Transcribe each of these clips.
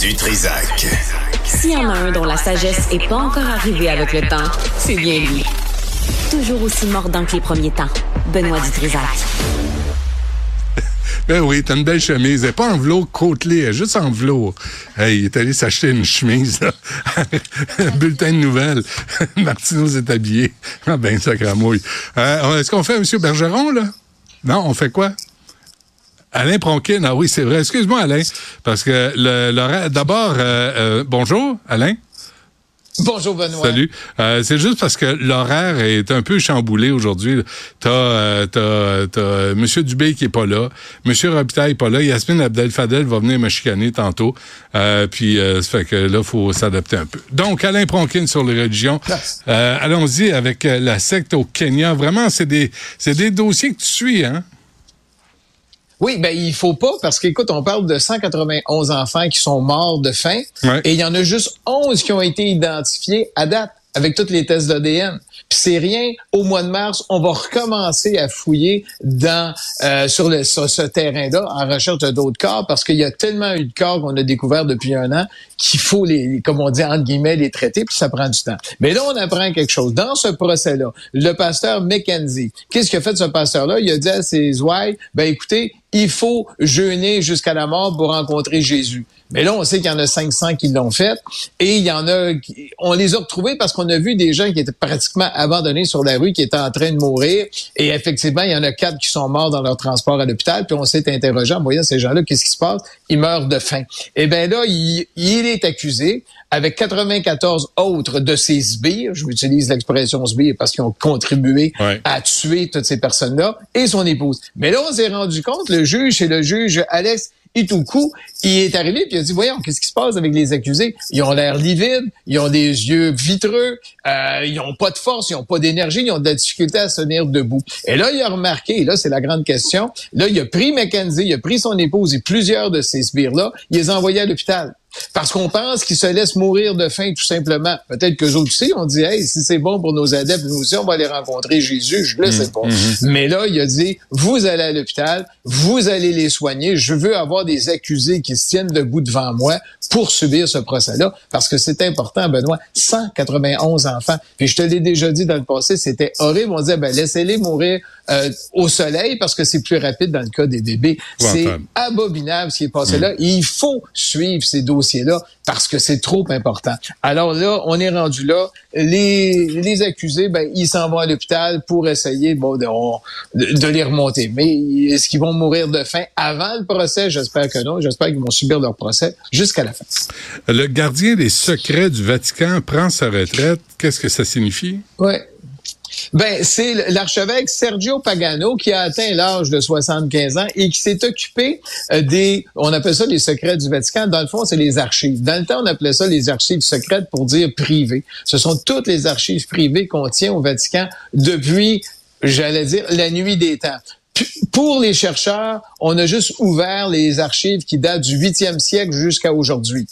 Du Trisac. S'il y en a un dont la sagesse n'est pas encore arrivée avec le temps, c'est bien lui. Toujours aussi mordant que les premiers temps. Benoît Dutrisac. Ben oui, t'as une belle chemise. Elle n'est pas en velours côtelé, elle est juste en velours. Hey, il est allé s'acheter une chemise, là. Un bulletin de nouvelles. Martineau s'est habillé. Ah ben, ça cramouille. Euh, Est-ce qu'on fait M. Bergeron, là? Non, on fait quoi? Alain Pronkin, ah oui, c'est vrai. Excuse-moi, Alain, parce que le, le d'abord, euh, euh, bonjour, Alain. Bonjour Benoît. Salut. Euh, c'est juste parce que l'horaire est un peu chamboulé aujourd'hui. T'as euh, t'as t'as Monsieur Dubé qui est pas là, Monsieur Robitaille est pas là, Yasmine Abdel Fadel va venir me chicaner tantôt. Euh, puis euh, ça fait que là faut s'adapter un peu. Donc Alain Pronkin sur les religions. Euh, allons-y avec la secte au Kenya. Vraiment, c'est des c'est des dossiers que tu suis, hein? Oui, ben il faut pas parce qu'écoute, on parle de 191 enfants qui sont morts de faim Ouais. et il y en a juste 11 qui ont été identifiés à date avec tous les tests d'ADN. Puis c'est rien. Au mois de mars, on va recommencer à fouiller dans euh, sur, le, sur ce terrain-là en recherche d'autres corps parce qu'il y a tellement eu de corps qu'on a découvert depuis un an qu'il faut les, comme on dit entre guillemets, les traiter puis ça prend du temps. Mais là, on apprend quelque chose dans ce procès-là. Le pasteur McKenzie, qu'est-ce qu'il a fait ce pasteur-là? Il a dit à ses ouailles, ben écoutez, il faut jeûner jusqu'à la mort pour rencontrer Jésus. Mais là, on sait qu'il y en a 500 qui l'ont fait et il y en a, on les a retrouvés parce qu'on a vu des gens qui étaient pratiquement abandonnés sur la rue, qui étaient en train de mourir. Et effectivement, il y en a quatre qui sont morts dans leur transport à l'hôpital. Puis on s'est interrogé en voyant ces gens-là, qu'est-ce qui se passe? Ils meurent de faim. Et bien là, il, il est accusé avec 94 autres de ses sbires. Je utilise l'expression sbire parce qu'ils ont contribué Ouais. à tuer toutes ces personnes-là et son épouse. Mais là, on s'est rendu compte, le juge, c'est le juge Alex Itoukou, il est arrivé puis il a dit, voyons, qu'est-ce qui se passe avec les accusés? Ils ont l'air livides, ils ont des yeux vitreux, euh, ils ont pas de force, ils ont pas d'énergie, ils ont de la difficulté à se tenir debout. Et là, il a remarqué, et là, c'est la grande question, là, il a pris Mackenzie, il a pris son épouse et plusieurs de ces sbires-là, il les a envoyés à l'hôpital. Parce qu'on pense qu'ils se laissent mourir de faim, tout simplement. Peut-être que autres aussi, on dit, hey, si c'est bon pour nos adeptes, nous aussi, on va aller rencontrer Jésus. Je le sais pas. Mais là, il a dit, vous allez à l'hôpital, vous allez les soigner. Je veux avoir des accusés qui se tiennent debout devant moi pour subir ce procès-là, parce que c'est important, Benoît. 191 enfants. Puis je te l'ai déjà dit dans le passé, c'était horrible. On disait, ben, laissez-les mourir euh, au soleil parce que c'est plus rapide dans le cas des bébés. C'est abominable ce qui est passé là. Et il faut suivre ces parce que c'est trop important. Alors là, on est rendu là. Les, les accusés, ben, ils s'en vont à l'hôpital pour essayer bon, de, on- de- de les remonter. Mais est-ce qu'ils vont mourir de faim avant le procès? J'espère que non. J'espère qu'ils vont subir leur procès jusqu'à la fin. Le gardien des secrets du Vatican prend sa retraite. Qu'est-ce que ça signifie? Ouais. Ben, c'est l'archevêque Sergio Pagano qui a atteint l'âge de 75 ans et qui s'est occupé euh, des, on appelle ça les secrets du Vatican. Dans le fond, c'est les archives. Dans le temps, on appelait ça les archives secrètes pour dire privées. Ce sont toutes les archives privées qu'on tient au Vatican depuis, j'allais dire, la nuit des temps. Pour les chercheurs, on a juste ouvert les archives qui datent du 8e siècle jusqu'à aujourd'hui.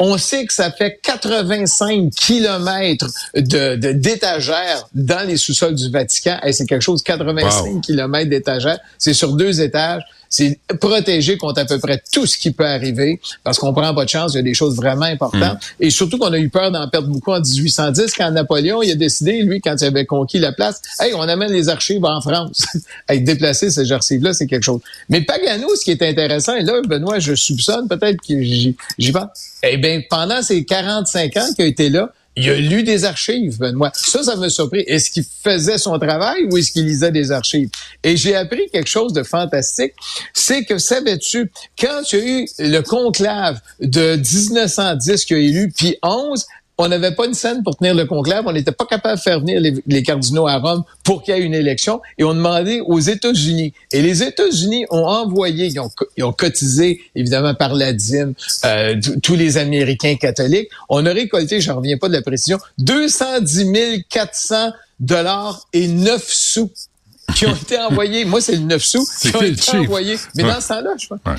On sait que ça fait 85 kilomètres de de- d'étagères dans les sous-sols du Vatican. Et c'est quelque chose, 85 Wow. kilomètres d'étagères. C'est sur deux étages. C'est protégé contre à peu près tout ce qui peut arriver parce qu'on prend pas de chance. Il y a des choses vraiment importantes. Et surtout qu'on a eu peur d'en perdre beaucoup en 1810 quand Napoléon il a décidé, lui, quand il avait conquis la place, hey, on amène les archives en France. hey, déplacer ces archives-là, c'est quelque chose. Mais Pagano, ce qui est intéressant, et là, Benoît, je soupçonne peut-être que j'y j'y pense. Eh bien, pendant ces 45 ans qu'il a été là, il a lu des archives, Benoît. Ça, ça m'a surpris. Est-ce qu'il faisait son travail ou est-ce qu'il lisait des archives? Et j'ai appris quelque chose de fantastique. C'est que, savais-tu, quand il y eu le conclave de 1910 qu'il a élu, puis 11, on n'avait pas une scène pour tenir le conclave. On n'était pas capable de faire venir les, les cardinaux à Rome pour qu'il y ait une élection. Et on demandait aux États-Unis. Et les États-Unis ont envoyé, ils ont, co- ils ont cotisé, évidemment, par la dîme, euh, tous les Américains catholiques. On a récolté, j'en reviens pas de la précision, 210 400 dollars et 9 sous qui ont été envoyés. Moi, c'est le 9 sous qui ont été envoyés. Mais Ouais. dans ce temps-là, je pense. Ouais.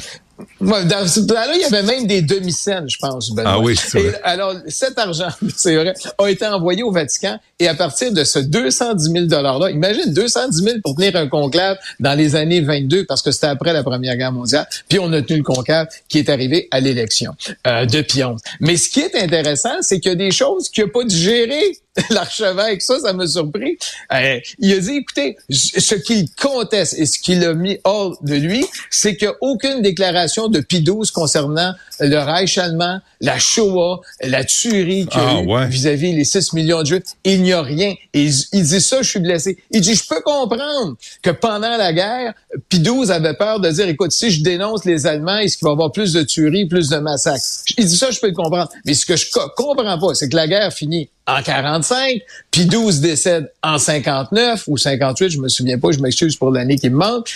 Dans ce plan-là, il y avait même des demi-scènes, je pense. Ah oui, c'est vrai. alors, cet argent, c'est vrai, a été envoyé au Vatican et à partir de ce 210 000 $-là, imagine 210 000 pour tenir un conclave dans les années 22, parce que c'était après la Première Guerre mondiale, puis on a tenu le conclave qui est arrivé à l'élection euh, de Pion. Mais ce qui est intéressant, c'est qu'il y a des choses qu'il n'a pas digérées l'archevêque, ça, ça m'a surpris. Euh, il a dit, écoutez, ce qu'il conteste et ce qu'il a mis hors de lui, c'est qu'il n'y a aucune déclaration de Pie XII concernant le Reich allemand, la Shoah, la tuerie qu'il y a ah, eu vis-à-vis les 6 millions de Juifs. Il n'y a rien. Et il, dit ça, je suis blessé. Il dit, je peux comprendre que pendant la guerre, Pie XII avait peur de dire, écoute, si je dénonce les Allemands, est-ce qu'il va y avoir plus de tueries, plus de massacres? Il dit ça, je peux le comprendre. Mais ce que je comprends pas, c'est que la guerre finit en 45, puis 12 décèdent en 59 ou 58, je me souviens pas, je m'excuse pour l'année qui me manque,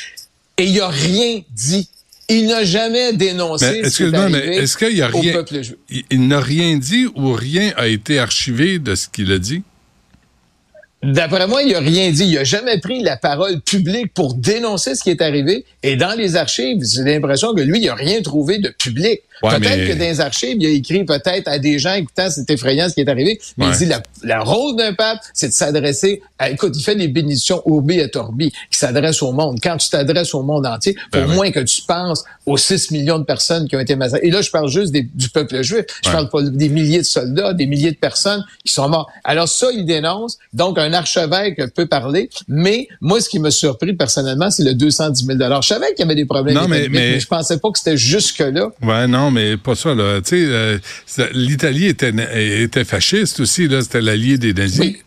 et il a rien dit. Il n'a jamais dénoncé ce qui mais est-ce qu'il a rien, il n'a rien dit ou rien a été archivé de ce qu'il a dit? D'après moi, il n'a rien dit. Il n'a jamais pris la parole publique pour dénoncer ce qui est arrivé. Et dans les archives, j'ai l'impression que lui, il n'a rien trouvé de public peut-être que dans les archives, il a écrit peut-être à des gens, écoutant, c'est effrayant ce qui est arrivé, mais il dit, le rôle d'un pape, c'est de s'adresser à, écoute, il fait des bénédictions urbi et torbi, qui s'adressent au monde. Quand tu t'adresses au monde entier, pour ben moins que tu penses aux 6 millions de personnes qui ont été massacrées. Et là, je parle juste du peuple juif. Je parle pas des milliers de soldats, des milliers de personnes qui sont morts. Alors ça, il dénonce. Donc, un archevêque peut parler. Mais moi, ce qui m'a surpris personnellement, c'est le 210 000 Je savais qu'il y avait des problèmes. Non, mais, mais... je pensais pas que c'était jusque-là. Ouais, non, mais pas ça. Là. Tu sais, euh, l'Italie était, était fasciste aussi. Là, c'était l'allié des nazis. Oui.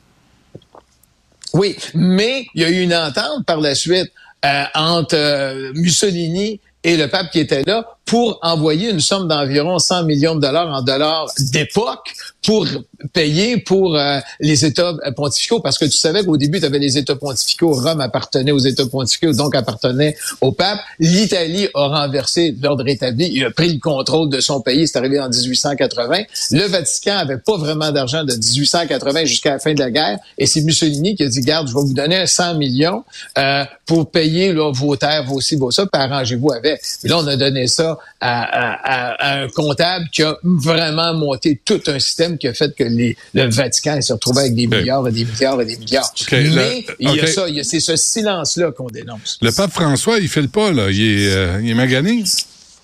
oui. mais il y a eu une entente par la suite euh, entre euh, Mussolini et le pape qui était là pour envoyer une somme d'environ 100 millions de dollars en dollars d'époque pour payer pour euh, les États pontificaux, parce que tu savais qu'au début, tu avais les États pontificaux, Rome appartenait aux États pontificaux, donc appartenait au pape. L'Italie a renversé l'ordre établi, il a pris le contrôle de son pays, c'est arrivé en 1880. Le Vatican avait pas vraiment d'argent de 1880 jusqu'à la fin de la guerre, et c'est Mussolini qui a dit, garde, je vais vous donner 100 millions euh, pour payer là, vos terres, vos ci, vos ça, puis arrangez-vous avec. Là, on a donné ça à, un comptable qui a vraiment monté tout un système qui a fait que les, le Vatican s'est retrouvé avec des milliards et des milliards et des milliards. Mais il y a ça, c'est ce silence-là qu'on dénonce. Le pape François, il fait le pas, là. Il est, euh, il est magané.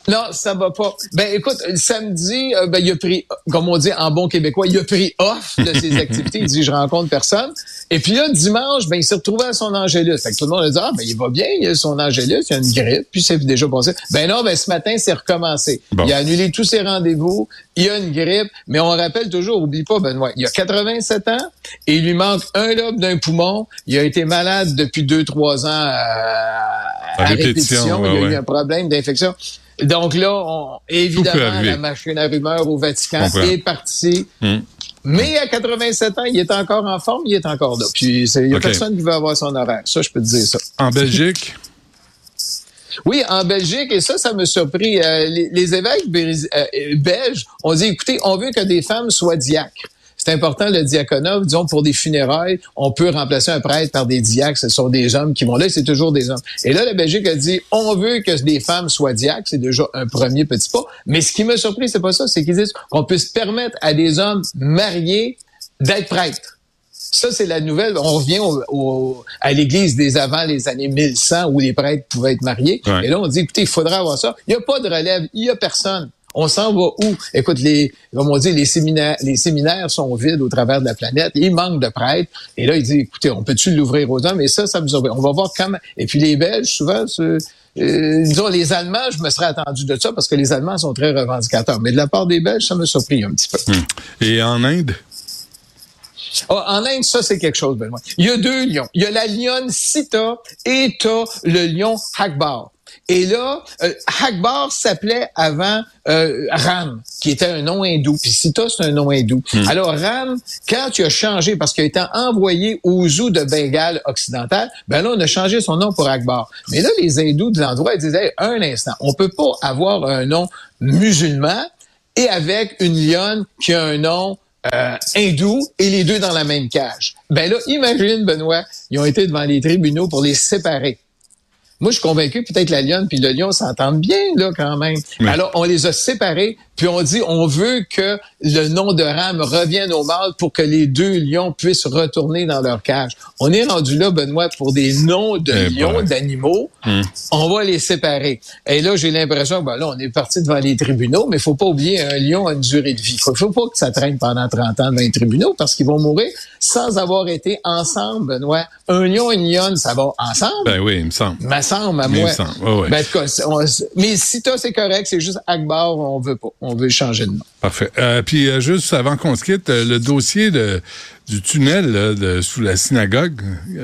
Non, ça va pas. Ben écoute, samedi, euh, ben, il a pris, comme on dit en bon québécois, il a pris off de ses activités. Il dit je rencontre personne. Et puis là, dimanche, ben il s'est retrouvé à son Angélus. Fait que tout le monde a dit ah ben il va bien, il a son Angélus, il a une grippe, puis c'est déjà passé. Ben non, ben ce matin c'est recommencé. Il a annulé tous ses rendez-vous. Il a une grippe, mais on rappelle toujours, oublie pas Benoît, il a 87 ans et il lui manque un lobe d'un poumon. Il a été malade depuis deux trois ans à, répétition. il a eu un problème d'infection. Donc là, on, évidemment, la machine à rumeur au Vatican est partie. Hmm. Mais à 87 ans, il est encore en forme, il est encore là. Puis il n'y a personne qui veut avoir son horaire. Ça, je peux te dire ça. En Belgique? Oui, en Belgique, et ça, ça me surpris. Euh, les, évêques euh, belges ont dit, écoutez, on veut que des femmes soient diacres. C'est important le diaconat. Disons, pour des funérailles, on peut remplacer un prêtre par des diacres. Ce sont des hommes qui vont là, c'est toujours des hommes. Et là, la Belgique a dit, on veut que des femmes soient diacres. C'est déjà un premier petit pas. Mais ce qui m'a surpris, c'est pas ça. C'est qu'ils disent qu'on puisse permettre à des hommes mariés d'être prêtres. Ça, c'est la nouvelle. On revient à l'Église des avant les années 1100 où les prêtres pouvaient être mariés. Et là, on dit, écoutez, il faudra avoir ça. Il n'y a pas de relève. Il n'y a personne. On s'en va où? Écoute, les, comme on dit, les séminaires, les séminaires sont vides au travers de la planète. Il manque de prêtres. Et là, il dit, écoutez, on peut-tu l'ouvrir aux hommes? Et ça, ça nous On va voir comment. Et puis les Belges, souvent, euh, disons, les Allemands, je me serais attendu de ça parce que les Allemands sont très revendicateurs. Mais de la part des Belges, ça me surpris un petit peu. Hmm. Et en Inde? Oh, en Inde, ça, c'est quelque chose, Benoît. Il y a deux lions. Il y a la lionne Sita et t'as le lion Hakbar. Et là, euh, Akbar s'appelait avant euh, Ram, qui était un nom hindou. Puis Sita, c'est un nom hindou. Hmm. Alors Ram, quand tu as changé, parce qu'il a été envoyé au zoo de Bengale occidental, ben là, on a changé son nom pour Akbar. Mais là, les hindous de l'endroit, ils disaient, un instant, on peut pas avoir un nom musulman et avec une lionne qui a un nom euh, hindou et les deux dans la même cage. Ben là, imagine, Benoît, ils ont été devant les tribunaux pour les séparer. Moi, je suis convaincu peut-être la lionne puis le lion s'entendent bien, là, quand même. Alors, on les a séparés, puis on dit, on veut que le nom de rame revienne au mâle pour que les deux lions puissent retourner dans leur cage. On est rendu là, Benoît, pour des noms de Eh lions, d'animaux. Hum. On va les séparer. Et là, j'ai l'impression que ben là, on est parti devant les tribunaux, mais il faut pas oublier, un lion a une durée de vie. Il faut pas que ça traîne pendant 30 ans devant les tribunaux parce qu'ils vont mourir sans avoir été ensemble, Benoît. Un lion et une lionne, ça va ensemble? Ben oui, il me semble. Semble à Il moi. me semble, ouais, ouais. Ben, en tout cas, c'est- on- mais si toi, c'est correct, c'est juste Akbar, on veut pas. On veut changer de nom. Parfait. Euh, puis euh, juste avant qu'on se quitte, euh, le dossier de, du tunnel là, de, sous la synagogue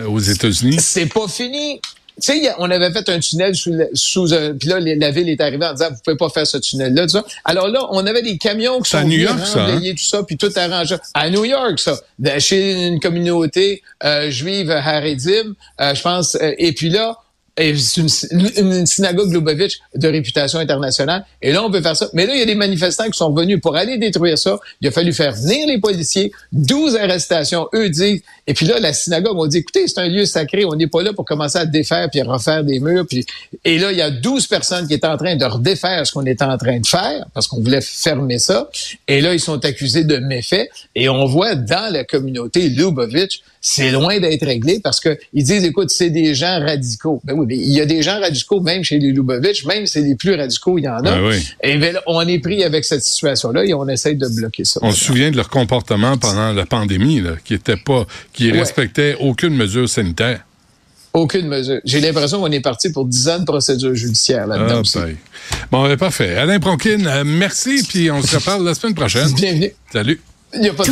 aux États-Unis. C'est pas fini. Tu sais, on avait fait un tunnel sous, sous un, puis là, la ville est arrivée en disant, vous pouvez pas faire ce tunnel-là, tout ça. Alors là, on avait des camions qui C'est à sont New venus York, ça, hein? tout ça, puis tout arrangé. À New York, ça. De- chez une communauté euh, juive Haredim, euh, je pense. et puis là, c'est une, une synagogue Lubavitch de réputation internationale. Et là, on peut faire ça. Mais là, il y a des manifestants qui sont venus pour aller détruire ça. Il a fallu faire venir les policiers. 12 arrestations. Eux disent. Et puis là, la synagogue, on dit, écoutez, c'est un lieu sacré. On n'est pas là pour commencer à défaire puis à refaire des murs. Puis... Et là, il y a 12 personnes qui étaient en train de redéfaire ce qu'on était en train de faire parce qu'on voulait fermer ça. Et là, ils sont accusés de méfaits. Et on voit dans la communauté Lubavitch, c'est loin d'être réglé parce que ils disent, écoute, c'est des gens radicaux. Ben il y a des gens radicaux même chez les Lubavitch, même si c'est les plus radicaux, il y en a. Ben oui. Et ben là, on est pris avec cette situation-là et on essaie de bloquer ça. On se souvient de leur comportement pendant la pandémie, là, qui était pas, qui Ouais. respectait aucune mesure sanitaire. Aucune mesure. J'ai l'impression qu'on est parti pour 10 ans de procédure judiciaire là-dedans Ah, ben. Bon, ben, parfait. Alain Pronkin, euh, merci, puis on se reparle la semaine prochaine. Bienvenue. Salut. Il n'y a pas de